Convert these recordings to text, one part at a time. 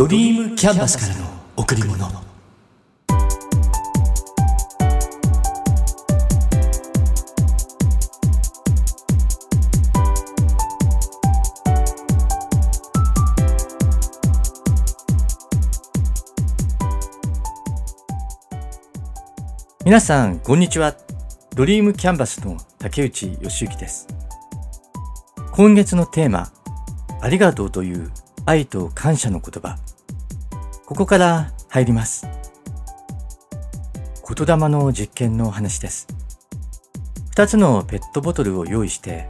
ドリームキャンバスからの贈り物。皆さんこんにちは。ドリームキャンバスの竹内義之です。今月のテーマありがとうという愛と感謝の言葉。ここから入ります。言霊の実験の話です。2つのペットボトルを用意して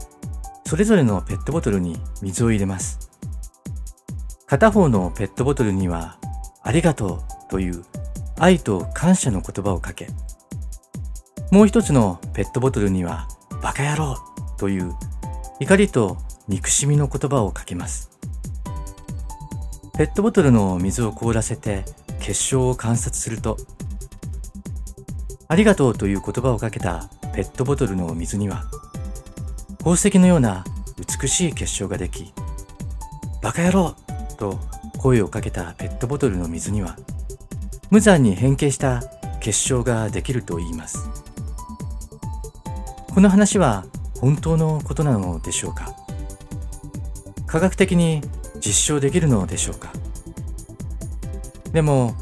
それぞれのペットボトルに水を入れます。片方のペットボトルにはありがとうという愛と感謝の言葉をかけもう一つのペットボトルにはバカ野郎という怒りと憎しみの言葉をかけます。ペットボトルの水を凍らせて結晶を観察すると、ありがとうという言葉をかけたペットボトルの水には、宝石のような美しい結晶ができ、バカ野郎と声をかけたペットボトルの水には、無残に変形した結晶ができると言います。この話は本当のことなのでしょうか？科学的に実証できるのでしょうか？でも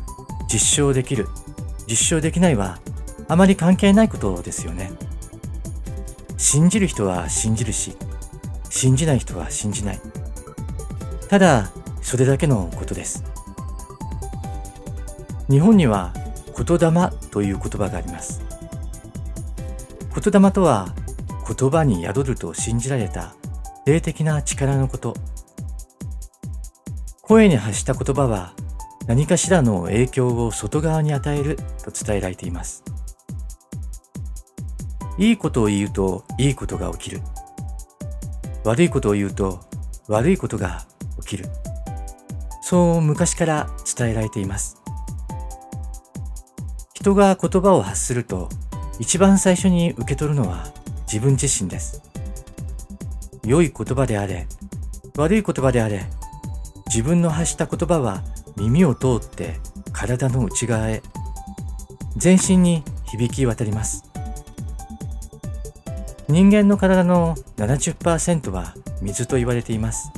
実証できる実証できないはあまり関係ないことですよね。信じる人は信じるし信じない人は信じない。ただそれだけのことです。日本には言霊という言葉があります。言霊とは言葉に宿ると信じられた霊的な力のこと。声に発した言葉は何かしらの影響を外側に与えると伝えられています。いいことを言うといいことが起きる。悪いことを言うと悪いことが起きる。そう昔から伝えられています。人が言葉を発すると一番最初に受け取るのは自分自身です。良い言葉であれ、悪い言葉であれ、自分の発した言葉は耳を通って体の内側へ、全身に響き渡ります。人間の体の70%は水と言われています。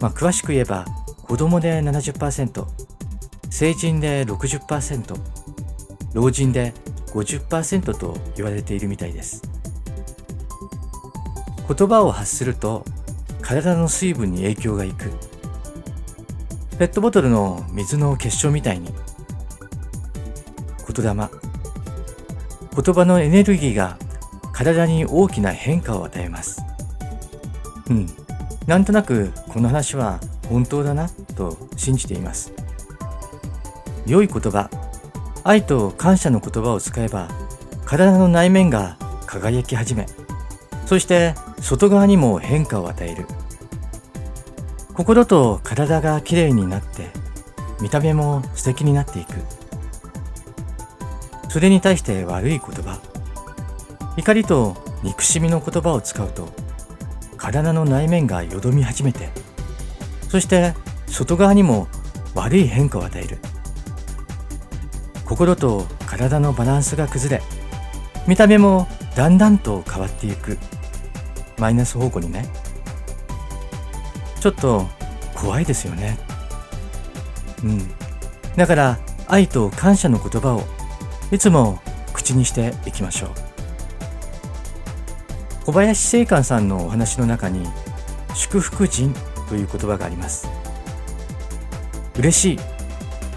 まあ、詳しく言えば、子供で70%、成人で60%、老人で50%と言われているみたいです言葉を発すると体の水分に影響がいくペットボトルの水の結晶みたいに。言霊。言葉のエネルギーが体に大きな変化を与えます。うん。なんとなくこの話は本当だなと信じています。良い言葉。愛と感謝の言葉を使えば体の内面が輝き始め。そして外側にも変化を与える。心と体がきれいになって見た目も素敵になっていく。それに対して悪い言葉。怒りと憎しみの言葉を使うと体の内面がよどみ始めてそして外側にも悪い変化を与える。心と体のバランスが崩れ見た目もだんだんと変わっていく。マイナス方向にね。ちょっと怖いですよね。うん。だから愛と感謝の言葉をいつも口にしていきましょう。小林正観さんのお話の中に祝福人という言葉があります。嬉しい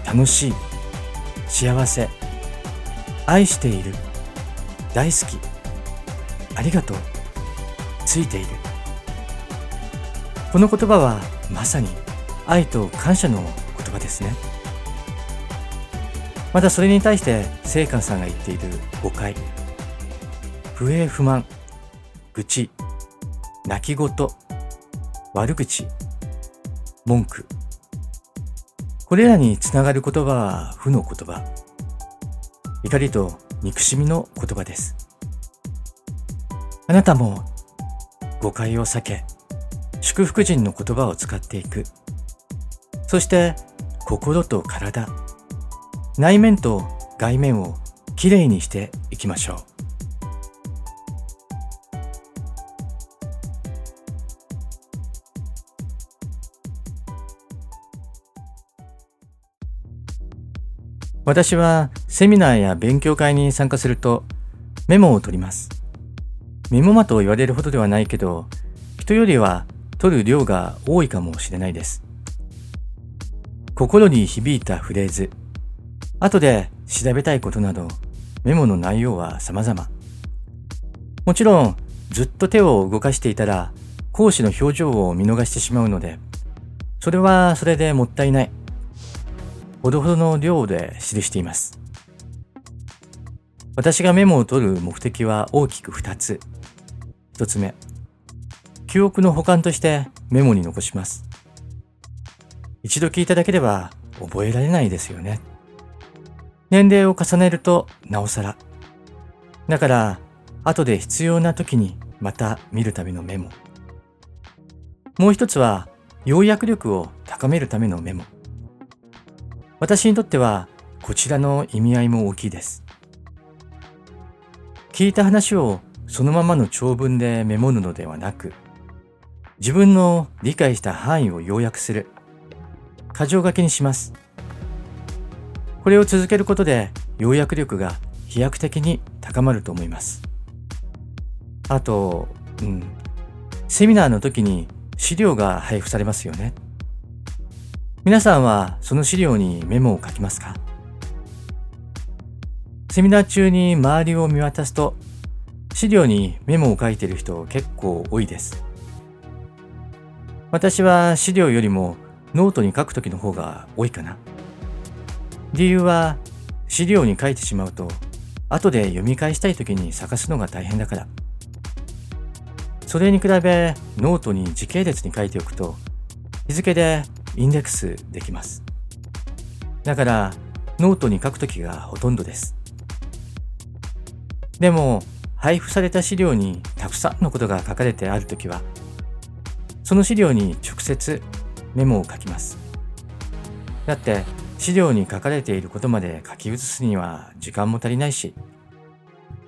楽しい幸せ愛している大好きありがとうついている。この言葉はまさに愛と感謝の言葉ですね。またそれに対して聖寛さんが言っている誤解。不平不満。愚痴。泣き言。悪口。文句。これらにつながる言葉は負の言葉。怒りと憎しみの言葉です。あなたも誤解を避け、祝福人の言葉を使っていく。そして心と体、内面と外面をきれいにしていきましょう。私はセミナーや勉強会に参加するとメモを取ります。メモマと言われるほどではないけど、人よりは取る量が多いかもしれないです。心に響いたフレーズ、後で調べたいことなど、メモの内容は様々。もちろん、ずっと手を動かしていたら、講師の表情を見逃してしまうので、それはそれでもったいない。ほどほどの量で記しています。私がメモを取る目的は大きく2つ。1つ目、記憶の保管としてメモに残します。一度聞いただけでは覚えられないですよね。年齢を重ねるとなおさら。だから、後で必要な時にまた見るためのメモ。もう一つは、要約力を高めるためのメモ。私にとっては、こちらの意味合いも大きいです。聞いた話をそのままの長文でメモるのではなく、自分の理解した範囲を要約する。箇条書きにします。これを続けることで要約力が飛躍的に高まると思います。あと、うん、セミナーの時に資料が配布されますよね。皆さんはその資料にメモを書きますか？セミナー中に周りを見渡すと資料にメモを書いている人結構多いです。私は資料よりもノートに書くときの方が多いかな。理由は資料に書いてしまうと後で読み返したいときに探すのが大変だから。それに比べノートに時系列に書いておくと日付でインデックスできます。だからノートに書くときがほとんどです。でも配布された資料にたくさんのことが書かれてあるときはその資料に直接メモを書きます。だって資料に書かれていることまで書き写すには時間も足りないし、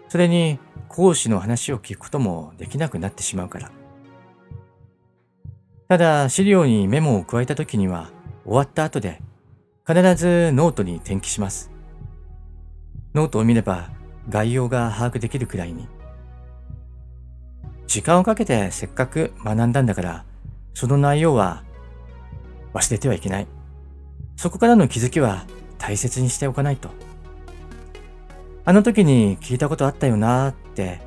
それに講師の話を聞くこともできなくなってしまうから。ただ資料にメモを加えた時には終わった後で必ずノートに転記します。ノートを見れば概要が把握できるくらいに。時間をかけてせっかく学んだんだから、その内容は忘れてはいけない。そこからの気づきは大切にしておかないと。あの時に聞いたことあったよなーって、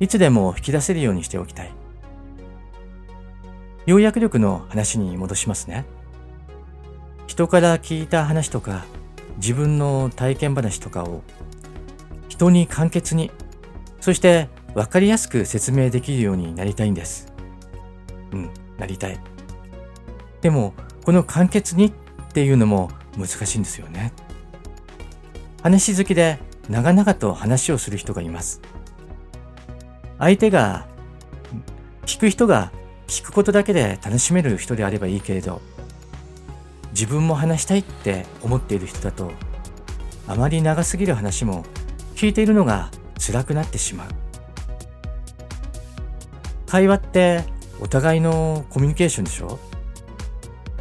いつでも引き出せるようにしておきたい。要約力の話に戻しますね。人から聞いた話とか、自分の体験話とかを、人に簡潔に、そして分かりやすく説明できるようになりたいんです。うん、なりたい。でも、この簡潔にっていうのも難しいんですよね。話好きで長々と話をする人がいます。相手が、聞く人が聞くことだけで楽しめる人であればいいけれど、自分も話したいって思っている人だと、あまり長すぎる話も聞いているのが辛くなってしまう。会話ってお互いのコミュニケーションでしょ？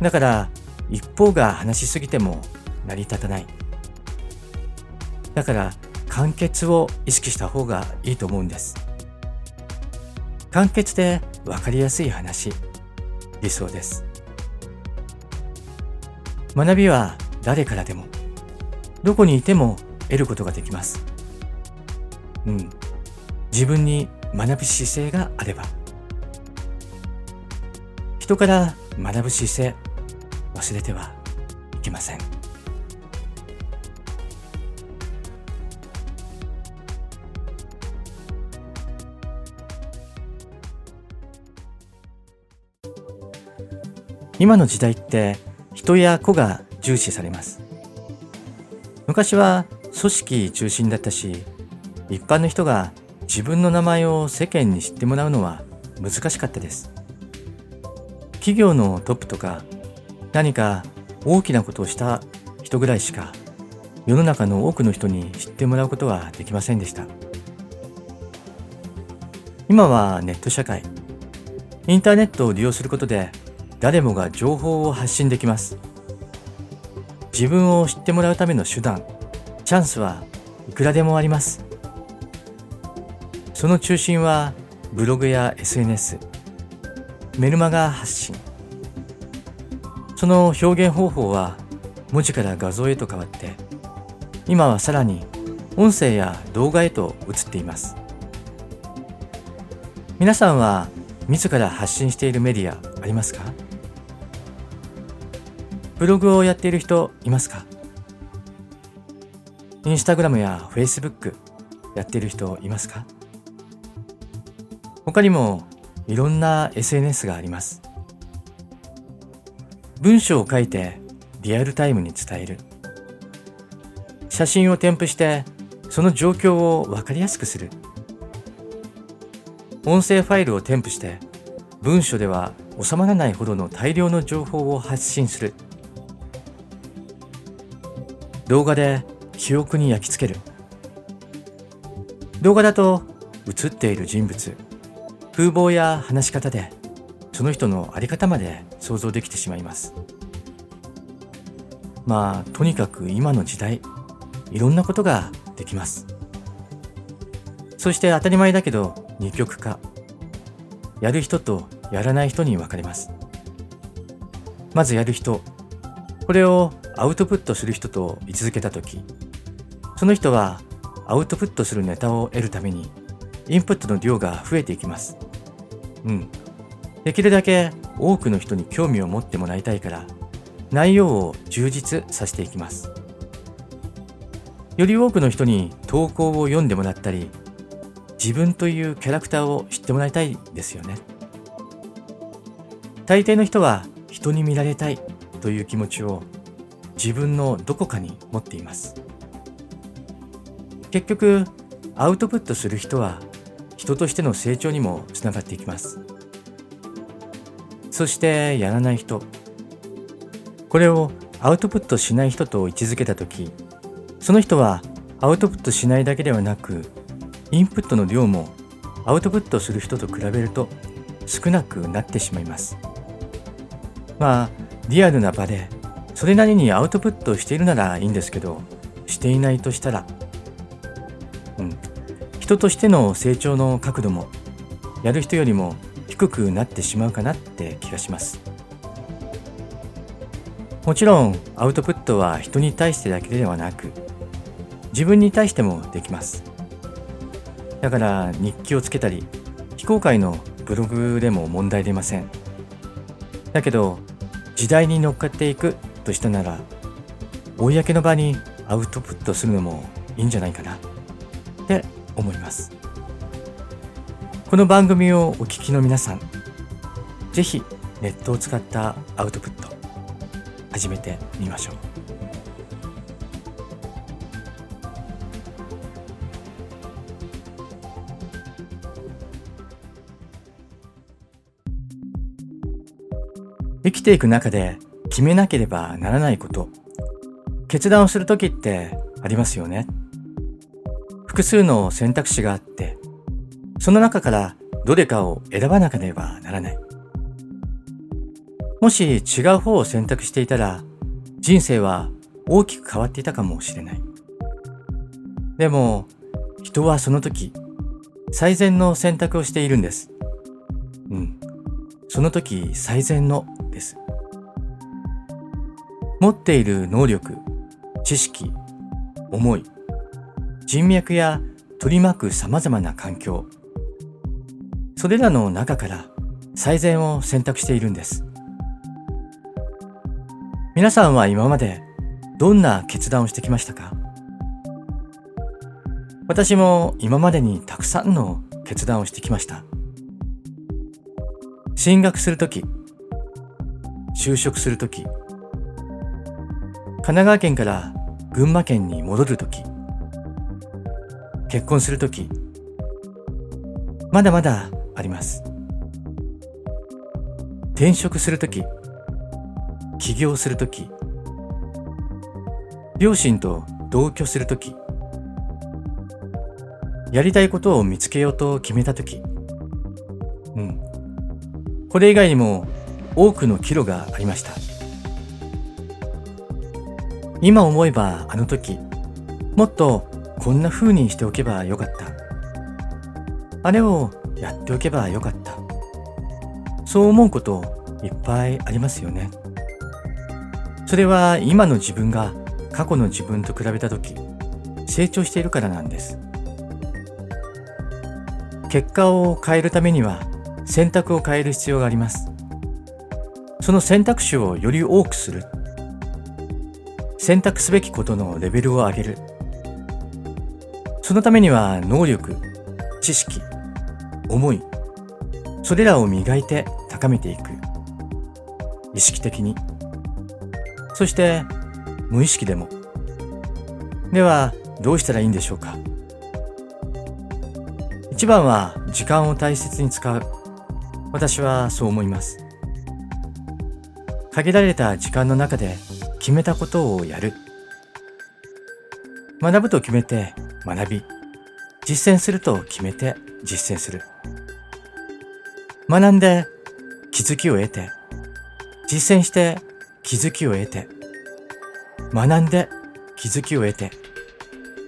だから一方が話しすぎても成り立たない。だから簡潔を意識した方がいいと思うんです。簡潔でわかりやすい話、理想です。学びは誰からでも、どこにいても得ることができます。うん。自分に学ぶ姿勢があれば。人から学ぶ姿勢、忘れてはいけません。今の時代って人や子が重視されます。昔は組織中心だったし、一般の人が自分の名前を世間に知ってもらうのは難しかったです。企業のトップとか何か大きなことをした人ぐらいしか世の中の多くの人に知ってもらうことはできませんでした。今はネット社会。インターネットを利用することで誰もが情報を発信できます。自分を知ってもらうための手段チャンスはいくらでもあります。その中心はブログや SNS メルマガ発信。その表現方法は文字から画像へと変わって今はさらに音声や動画へと移っています。皆さんは自ら発信しているメディアありますか？ブログをやっている人いますか？インスタグラムやフェイスブックやっている人いますか？他にもいろんな SNS があります。文章を書いてリアルタイムに伝える。写真を添付してその状況をわかりやすくする。音声ファイルを添付して文書では収まらないほどの大量の情報を発信する。動画で記憶に焼き付ける。動画だと映っている人物、風貌や話し方でその人のあり方まで想像できてしまいます。まあとにかく今の時代いろんなことができます。そして当たり前だけど二極化。やる人とやらない人に分かれます。まずやる人。これをアウトプットする人と位置づけた時その人はアウトプットするネタを得るためにインプットの量が増えていきます。うん。できるだけ多くの人に興味を持ってもらいたいから、内容を充実させていきます。より多くの人に投稿を読んでもらったり、自分というキャラクターを知ってもらいたいですよね。大抵の人は人に見られたいという気持ちを自分のどこかに持っています。結局、アウトプットする人は人としての成長にもつながっていきます。そしてやらない人。これをアウトプットしない人と位置づけた時その人はアウトプットしないだけではなくインプットの量もアウトプットする人と比べると少なくなってしまいます。まあリアルな場でそれなりにアウトプットしているならいいんですけどしていないとしたらうん人としての成長の角度もやる人よりも低くなってしまうかなって気がします。もちろんアウトプットは人に対してだけではなく自分に対してもできます。だから日記をつけたり非公開のブログでも問題出ません。だけど時代に乗っかっていくとしたなら公の場にアウトプットするのもいいんじゃないかな。って思います。この番組をお聞きの皆さんぜひネットを使ったアウトプット始めてみましょう。生きていく中で決めなければならないこと。決断をするときってありますよね。複数の選択肢があって、その中からどれかを選ばなければならない。もし違う方を選択していたら、人生は大きく変わっていたかもしれない。でも、人はその時、最善の選択をしているんです。うん。その時最善のです。持っている能力、知識、思い、人脈や取り巻く様々な環境、それらの中から最善を選択しているんです。皆さんは今までどんな決断をしてきましたか？私も今までにたくさんの決断をしてきました。進学するとき、就職するとき、神奈川県から群馬県に戻るとき、結婚するとき、まだまだあります。転職するとき、起業するとき、両親と同居するとき、やりたいことを見つけようと決めたとき、うん。これ以外にも多くの岐路がありました。今思えばあの時、もっとこんな風にしておけばよかった。あれをやっておけばよかった。そう思うこといっぱいありますよね。それは今の自分が過去の自分と比べた時、成長しているからなんです。結果を変えるためには選択を変える必要があります。その選択肢をより多くする。選択すべきことのレベルを上げる。そのためには能力、知識、思い、それらを磨いて高めていく。意識的に。そして無意識でも。ではどうしたらいいんでしょうか一番は時間を大切に使う。私はそう思います。限られた時間の中で決めたことをやる。学ぶと決めて学び、実践すると決めて実践する。学んで気づきを得て、実践して気づきを得て、学んで気づきを得て、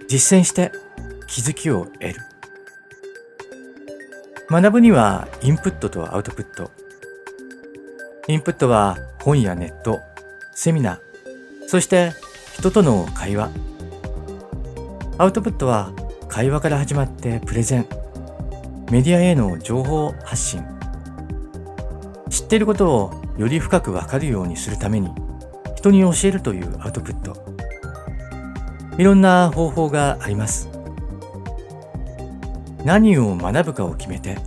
実践して気づきを得る。学ぶにはインプットとアウトプット。インプットは本やネット、セミナー、そして人との会話。アウトプットは会話から始まってプレゼン、メディアへの情報発信。知っていることをより深くわかるようにするために人に教えるというアウトプット。いろんな方法があります。何を学ぶかを決めて、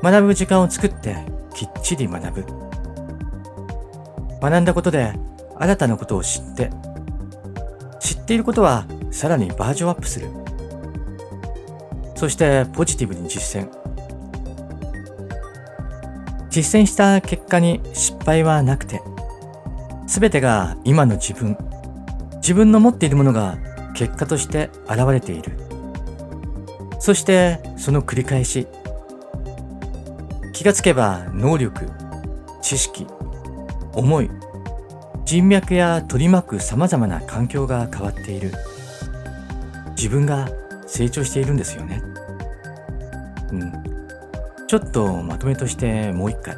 学ぶ時間を作ってきっちり学ぶ。学んだことで新たなことを知って、知っていることはさらにバージョンアップする。そしてポジティブに実践。実践した結果に失敗はなくて、すべてが今の自分、自分の持っているものが結果として現れている。そしてその繰り返し。気がつけば能力、知識、思い、人脈や取り巻く様々な環境が変わっている。自分が成長しているんですよね。うん。ちょっとまとめとしてもう一回。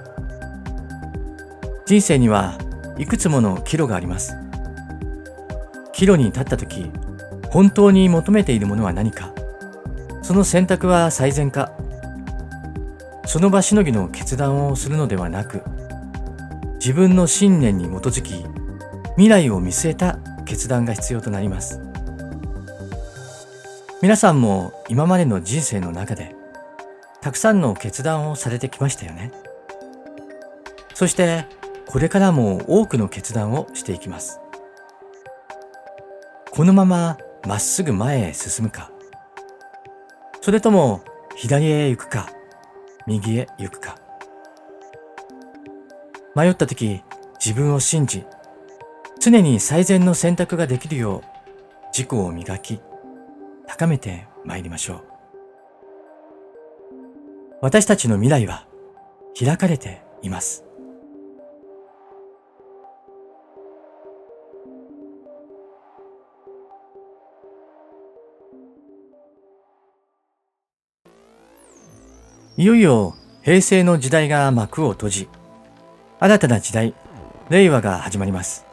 人生にはいくつもの岐路があります。岐路に立った時、本当に求めているものは何か。その選択は最善か。その場しのぎの決断をするのではなく、自分の信念に基づき未来を見据えた決断が必要となります皆さんも今までの人生の中でたくさんの決断をされてきましたよね。そしてこれからも多くの決断をしていきます。このまままっすぐ前へ進むか。それとも左へ行くか右へ行くか。迷った時自分を信じ常に最善の選択ができるよう自己を磨き高めて参りましょう私たちの未来は開かれていますいよいよ平成の時代が幕を閉じ新たな時代、令和が始まります。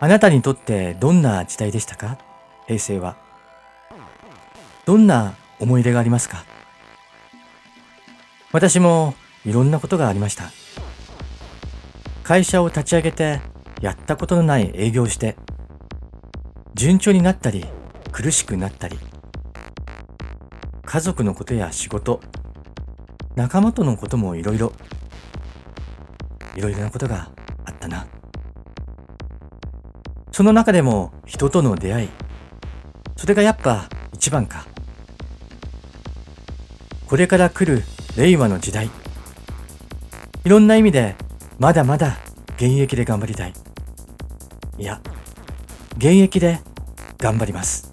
あなたにとってどんな時代でしたか？平成は。どんな思い出がありますか？私もいろんなことがありました。会社を立ち上げてやったことのない営業して、順調になったり苦しくなったり、家族のことや仕事、仲間とのこともいろいろいろいろなことがあったな。その中でも人との出会い、それがやっぱ一番か。これから来る令和の時代。いろんな意味でまだまだ現役で頑張りたい。いや、現役で頑張ります。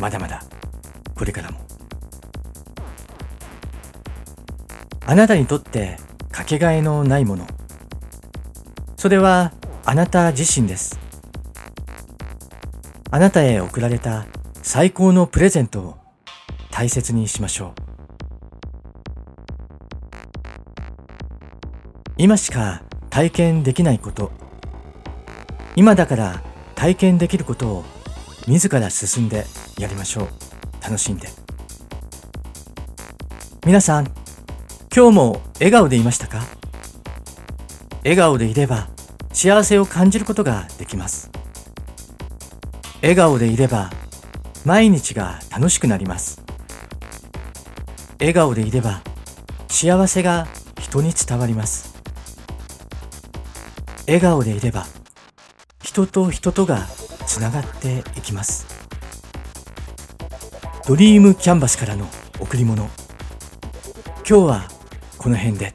まだまだこれからも。あなたにとってかけがえのないもの。それはあなた自身です。あなたへ贈られた最高のプレゼントを大切にしましょう。今しか体験できないこと、今だから体験できることを自ら進んでやりましょう。楽しんで。皆さん、今日も笑顔でいましたか？笑顔でいれば幸せを感じることができます。笑顔でいれば毎日が楽しくなります。笑顔でいれば幸せが人に伝わります。笑顔でいれば人と人とがつながっていきます。ドリームキャンバスからの贈り物。今日はこの辺で。